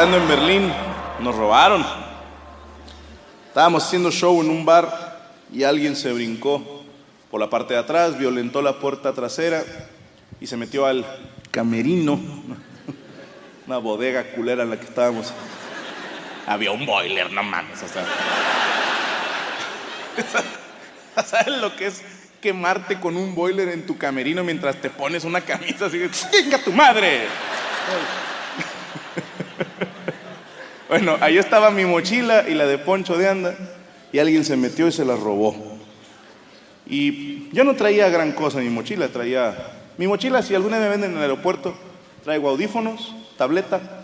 Estando en Berlín, nos robaron. Estábamos haciendo show en un bar y alguien se brincó por la parte de atrás, violentó la puerta trasera y se metió al camerino, una bodega culera en la que estábamos. Había un boiler, no mames. O sea, ¿Sabes lo que es quemarte con un boiler en tu camerino mientras te pones una camisa así de ¡Chinga tu madre! Bueno, ahí estaba mi mochila y la de Poncho de Anda, y alguien se metió y se la robó. Y yo no traía gran cosa en mi mochila, traía... Mi mochila, si alguna me venden en el aeropuerto, traigo audífonos, tableta,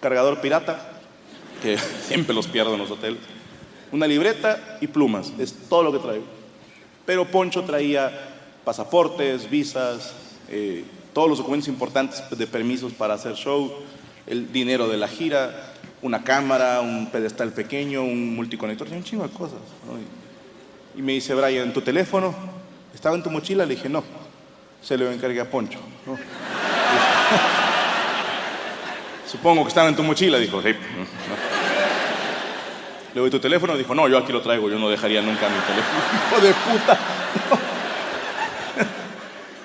cargador pirata, que siempre los pierdo en los hoteles, una libreta y plumas, es todo lo que traigo. Pero Poncho traía pasaportes, visas, eh, todos los documentos importantes de permisos para hacer show, el dinero de la gira, una cámara, un pedestal pequeño, un multiconector, un chingo de cosas. Y, me dice, Brian, ¿tu teléfono estaba en tu mochila? Le dije, no, se lo encargué a Poncho. Supongo que estaba en tu mochila, dijo, sí. Le doy tu teléfono, dijo, no, yo aquí lo traigo, yo no dejaría nunca mi teléfono. Hijo de puta.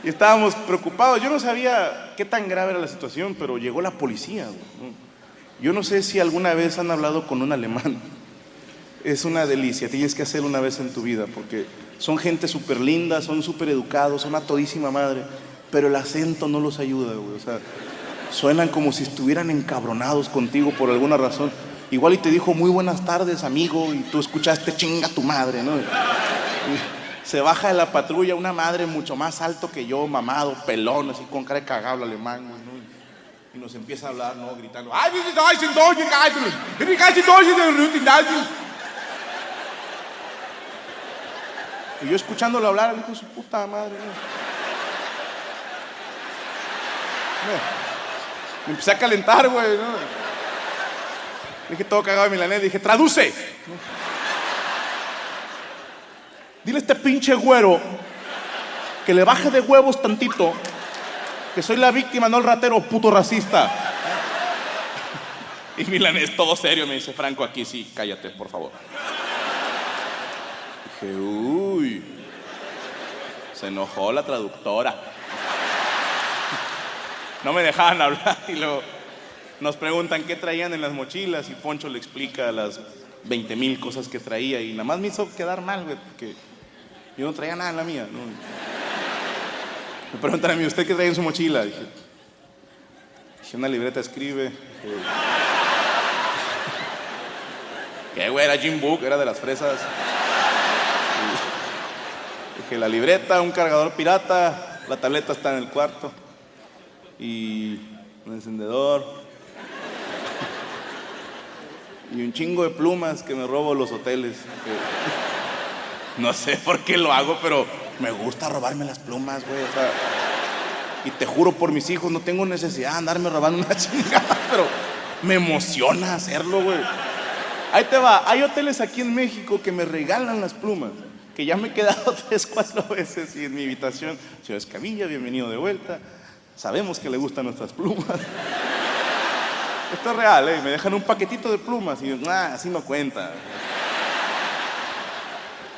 Y estábamos preocupados, yo no sabía qué tan grave era la situación, pero llegó la policía. Yo no sé si alguna vez han hablado con un alemán. Es una delicia, tienes que hacerlo una vez en tu vida, porque son gente súper linda, son súper educados, son a todísima madre, pero el acento no los ayuda, güey. O sea, suenan como si estuvieran encabronados contigo por alguna razón. Igual y te dijo muy buenas tardes, amigo, y tú escuchaste chinga tu madre, ¿no? Se baja de la patrulla una madre mucho más alto que yo, mamado, pelón, así con cara de cagado alemán, güey, ¿no? y nos empieza a hablar, ¿no? Gritando, ¡ay, Y yo escuchándolo hablar, dijo su puta madre. Me empecé a calentar, güey, ¿no? Dije todo cagado de milanés, dije, traduce. Dile a este pinche güero que le baje de huevos tantito que soy la víctima, no el ratero puto racista. Y Milanés, todo serio, me dice, Franco, aquí sí, cállate, por favor. Dije, uy, se enojó la traductora. No me dejaban hablar y luego nos preguntan qué traían en las mochilas y Poncho le explica las 20 mil cosas que traía y nada más me hizo quedar mal, güey, porque yo no traía nada en la mía. ¿no? Me preguntan a mí, ¿usted qué trae en su mochila? Dije, una libreta escribe. ¿Qué, güey? Era Jim Book, era de las fresas. dije, la libreta, un cargador pirata, la tableta está en el cuarto. Y un encendedor. y un chingo de plumas que me robo los hoteles. no sé por qué lo hago, pero me gusta robarme las plumas, güey. Y te juro por mis hijos, no tengo necesidad de andarme robando una chingada, pero me emociona hacerlo, güey. Ahí te va. Hay hoteles aquí en México que me regalan las plumas. Que ya me he quedado tres, cuatro veces y en mi habitación. Señor Escamilla, bienvenido de vuelta. Sabemos que le gustan nuestras plumas. Esto es real, ¿eh? Me dejan un paquetito de plumas y ah, así no cuenta.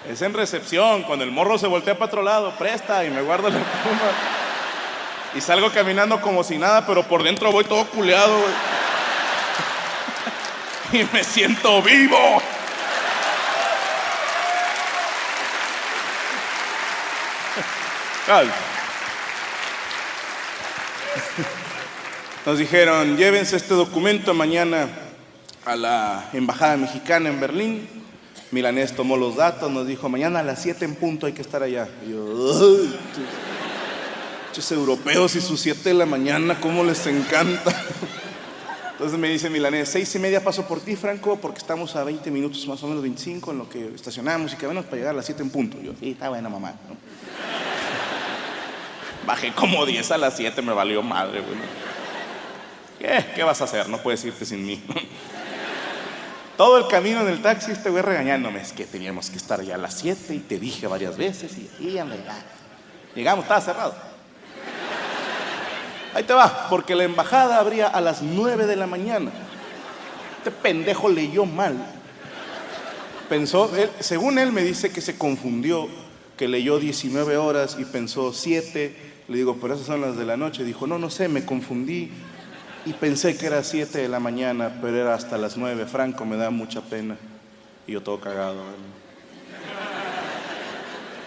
Es en recepción, cuando el morro se voltea para otro lado, presta y me guardo la pluma. Y salgo caminando como si nada, pero por dentro voy todo culeado. Y me siento vivo. Nos dijeron, llévense este documento mañana a la embajada mexicana en Berlín. Milanés tomó los datos, nos dijo, mañana a las 7 en punto hay que estar allá. Y yo, "Ay, estos europeos y sus 7 de la mañana, cómo les encanta. Entonces me dice Milanés, seis y media paso por ti, Franco, porque estamos a 20 minutos, más o menos 25, en lo que estacionamos y que venimos para llegar a las 7 en punto. Yo, sí, está buena, mamá. Bajé como 10 a las 7, me valió madre, güey. ¿Qué? ¿Qué vas a hacer? No puedes irte sin mí. Todo el camino en el taxi este güey regañándome. Es que teníamos que estar ya a las 7 y te dije varias veces y, y. Llegamos, estaba cerrado. Ahí te va, porque la embajada abría a las 9 de la mañana. Este pendejo leyó mal. Pensó, él- según él me dice que se confundió, que leyó 19 horas y pensó 7. Le digo, pero esas son las de la noche. Dijo, no, no sé, me confundí y pensé que era 7 de la mañana, pero era hasta las 9. Franco, me da mucha pena. Y yo todo cagado.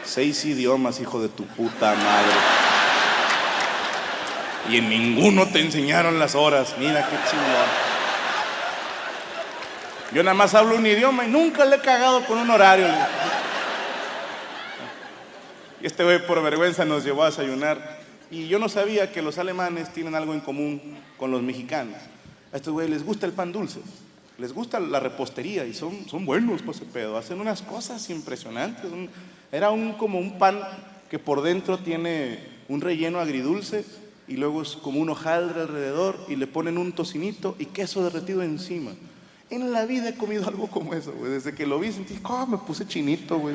Seis idiomas, hijo de tu puta madre. Y en ninguno te enseñaron las horas. Mira qué chingón. Yo nada más hablo un idioma y nunca le he cagado con un horario. Y este güey por vergüenza nos llevó a desayunar. Y yo no sabía que los alemanes tienen algo en común con los mexicanos. A estos güeyes les gusta el pan dulce. Les gusta la repostería y son, son buenos para ese pedo. Hacen unas cosas impresionantes. Un- era un, como un pan que por dentro tiene un relleno agridulce y luego es como un hojaldre alrededor y le ponen un tocinito y queso derretido encima. En la vida he comido algo como eso, güey. Desde que lo vi sentí, "Ah, me puse chinito, güey.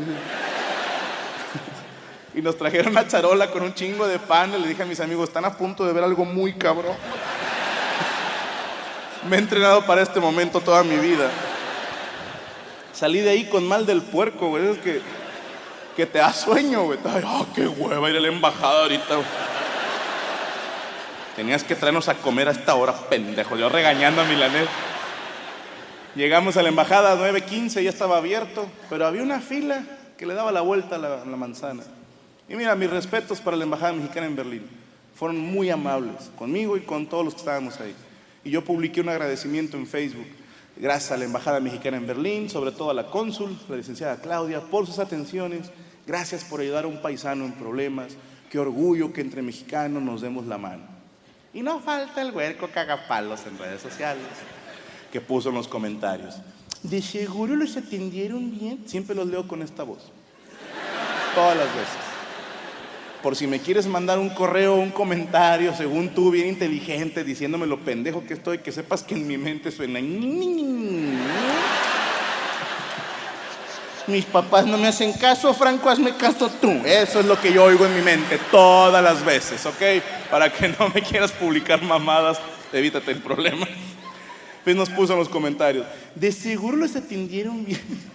Y nos trajeron una charola con un chingo de pan. Y le dije a mis amigos, están a punto de ver algo muy cabrón. Me he entrenado para este momento toda mi vida. Salí de ahí con mal del puerco, güey. Es que, que te da sueño, güey. Ah, qué hueva ir a la embajada ahorita. Tenías que traernos a comer a esta hora, pendejo. Yo regañando a Milanés. Llegamos a la embajada a 9.15, ya estaba abierto, pero había una fila que le daba la vuelta a la manzana. Y mira, mis respetos para la embajada mexicana en Berlín. Fueron muy amables conmigo y con todos los que estábamos ahí. Y yo publiqué un agradecimiento en Facebook. Gracias a la embajada mexicana en Berlín, sobre todo a la cónsul, la licenciada Claudia, por sus atenciones. Gracias por ayudar a un paisano en problemas. Qué orgullo que entre mexicanos nos demos la mano. Y no falta el huerco cagapalos en redes sociales que puso en los comentarios. De seguro los atendieron bien. Siempre los leo con esta voz. Todas las veces. Por si me quieres mandar un correo un comentario, según tú, bien inteligente, diciéndome lo pendejo que estoy, que sepas que en mi mente suena. Mis papás no me hacen caso, Franco, hazme caso tú. Eso es lo que yo oigo en mi mente todas las veces, ¿ok? Para que no me quieras publicar mamadas, evítate el problema. Pues nos puso en los comentarios. De seguro los atendieron bien.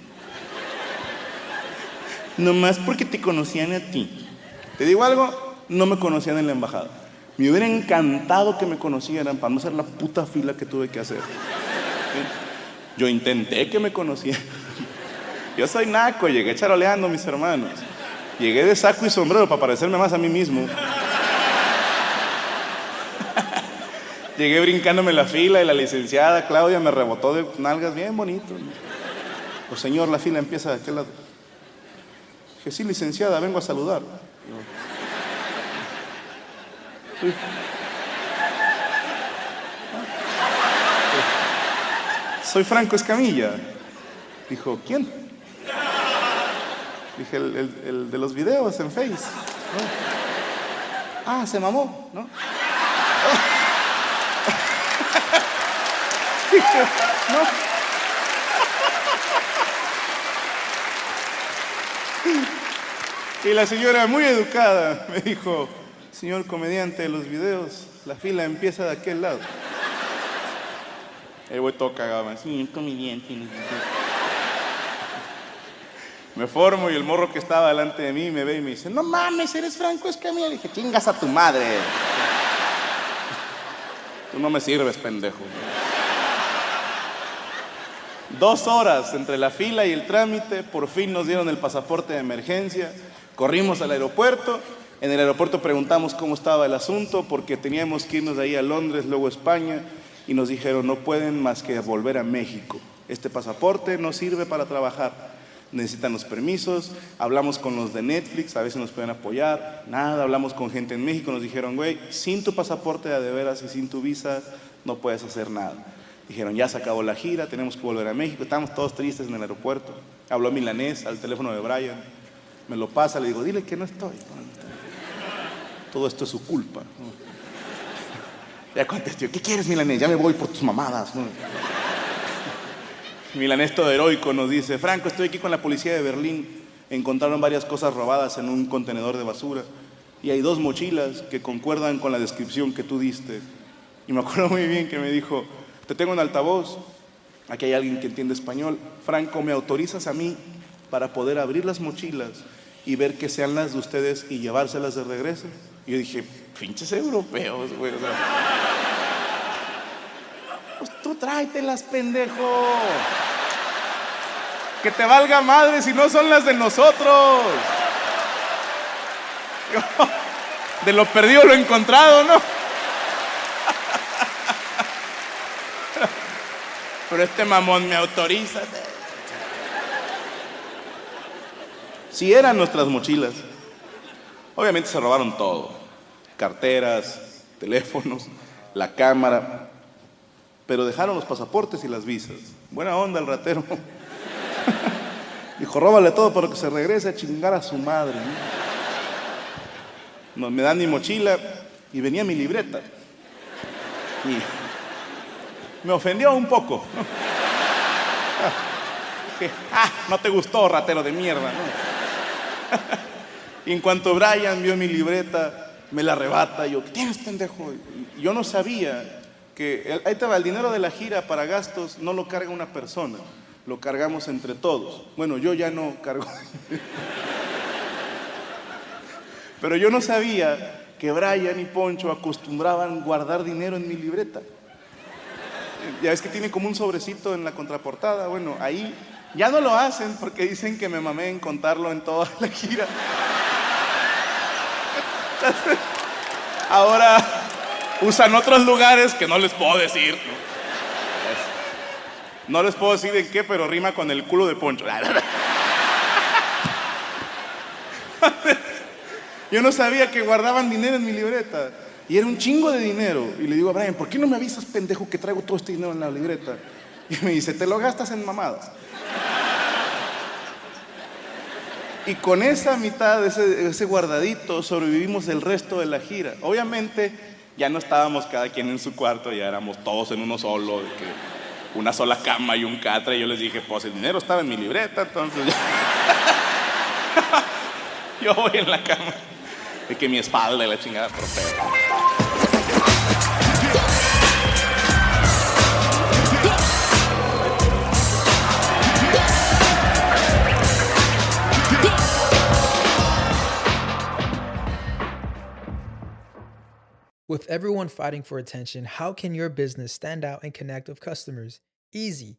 Nomás porque te conocían a ti. Te digo algo, no me conocían en la embajada. Me hubiera encantado que me conocieran para no hacer la puta fila que tuve que hacer. Yo intenté que me conocieran. Yo soy naco, llegué charoleando, mis hermanos. Llegué de saco y sombrero para parecerme más a mí mismo. Llegué brincándome la fila y la licenciada Claudia me rebotó de nalgas bien bonito. Pues señor, la fila empieza de aquel lado. Dije, sí, licenciada, vengo a saludar. Soy, Franco Escamilla. Dijo, ¿quién? Dije, el, el- de los videos en Face. Ah, se mamó, ¿no? No. Y la señora, muy educada, me dijo, señor comediante de los videos, la fila empieza de aquel lado. El güey todo cagado, señor comediante. Me formo y el morro que estaba delante de mí me ve y me dice, no mames, eres Franco Escamilla. Le dije, chingas a tu madre. Tú no me sirves, pendejo. Dos horas entre la fila y el trámite, por fin nos dieron el pasaporte de emergencia, corrimos al aeropuerto, en el aeropuerto preguntamos cómo estaba el asunto, porque teníamos que irnos de ahí a Londres, luego a España, y nos dijeron, no pueden más que volver a México. Este pasaporte no sirve para trabajar. Necesitan los permisos, hablamos con los de Netflix, a si nos pueden apoyar, nada, hablamos con gente en México, nos dijeron, güey, sin tu pasaporte de veras y sin tu visa no puedes hacer nada. Dijeron, ya se acabó la gira, tenemos que volver a México, estábamos todos tristes en el aeropuerto. Habló milanés al teléfono de Brian, me lo pasa, le digo, dile que no estoy. Todo esto es su culpa. Ya contestó, ¿qué quieres milanés? Ya me voy por tus mamadas. Milanés todo heroico nos dice, Franco, estoy aquí con la policía de Berlín. Encontraron varias cosas robadas en un contenedor de basura y hay dos mochilas que concuerdan con la descripción que tú diste. Y me acuerdo muy bien que me dijo, te tengo un altavoz, aquí hay alguien que entiende español. Franco, ¿me autorizas a mí para poder abrir las mochilas y ver que sean las de ustedes y llevárselas de regreso? Y yo dije, pinches europeos, güey. pues tú tráetelas, pendejo. Que te valga madre si no son las de nosotros. De lo perdido lo encontrado, ¿no? Pero este mamón me autoriza. Si eran nuestras mochilas, obviamente se robaron todo. Carteras, teléfonos, la cámara. Pero dejaron los pasaportes y las visas. Buena onda el ratero. Dijo, róbale todo para que se regrese a chingar a su madre. ¿no? Me dan mi mochila y venía mi libreta. Y me ofendió un poco. ah, no te gustó, ratero de mierda. y en cuanto Brian vio mi libreta, me la arrebata. Yo, ¿qué tienes, pendejo? Yo no sabía que ahí estaba el dinero de la gira para gastos, no lo carga una persona lo cargamos entre todos. Bueno, yo ya no cargo. Pero yo no sabía que Brian y Poncho acostumbraban guardar dinero en mi libreta. Ya ves que tiene como un sobrecito en la contraportada. Bueno, ahí ya no lo hacen porque dicen que me mamé en contarlo en toda la gira. ahora usan otros lugares que no les puedo decir. No les puedo decir en qué, pero rima con el culo de Poncho. Yo no sabía que guardaban dinero en mi libreta. Y era un chingo de dinero. Y le digo a Brian, ¿por qué no me avisas, pendejo, que traigo todo este dinero en la libreta? Y me dice, te lo gastas en mamadas. Y con esa mitad, ese, guardadito, sobrevivimos el resto de la gira. Obviamente, ya no estábamos cada quien en su cuarto, ya éramos todos en uno solo. De que una sola cama y un catre. Y yo les dije, pues el dinero estaba en mi libreta, entonces yo voy en la cama. Mi la chingada, With everyone fighting for attention, how can your business stand out and connect with customers? Easy.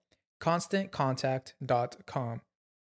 ConstantContact.com.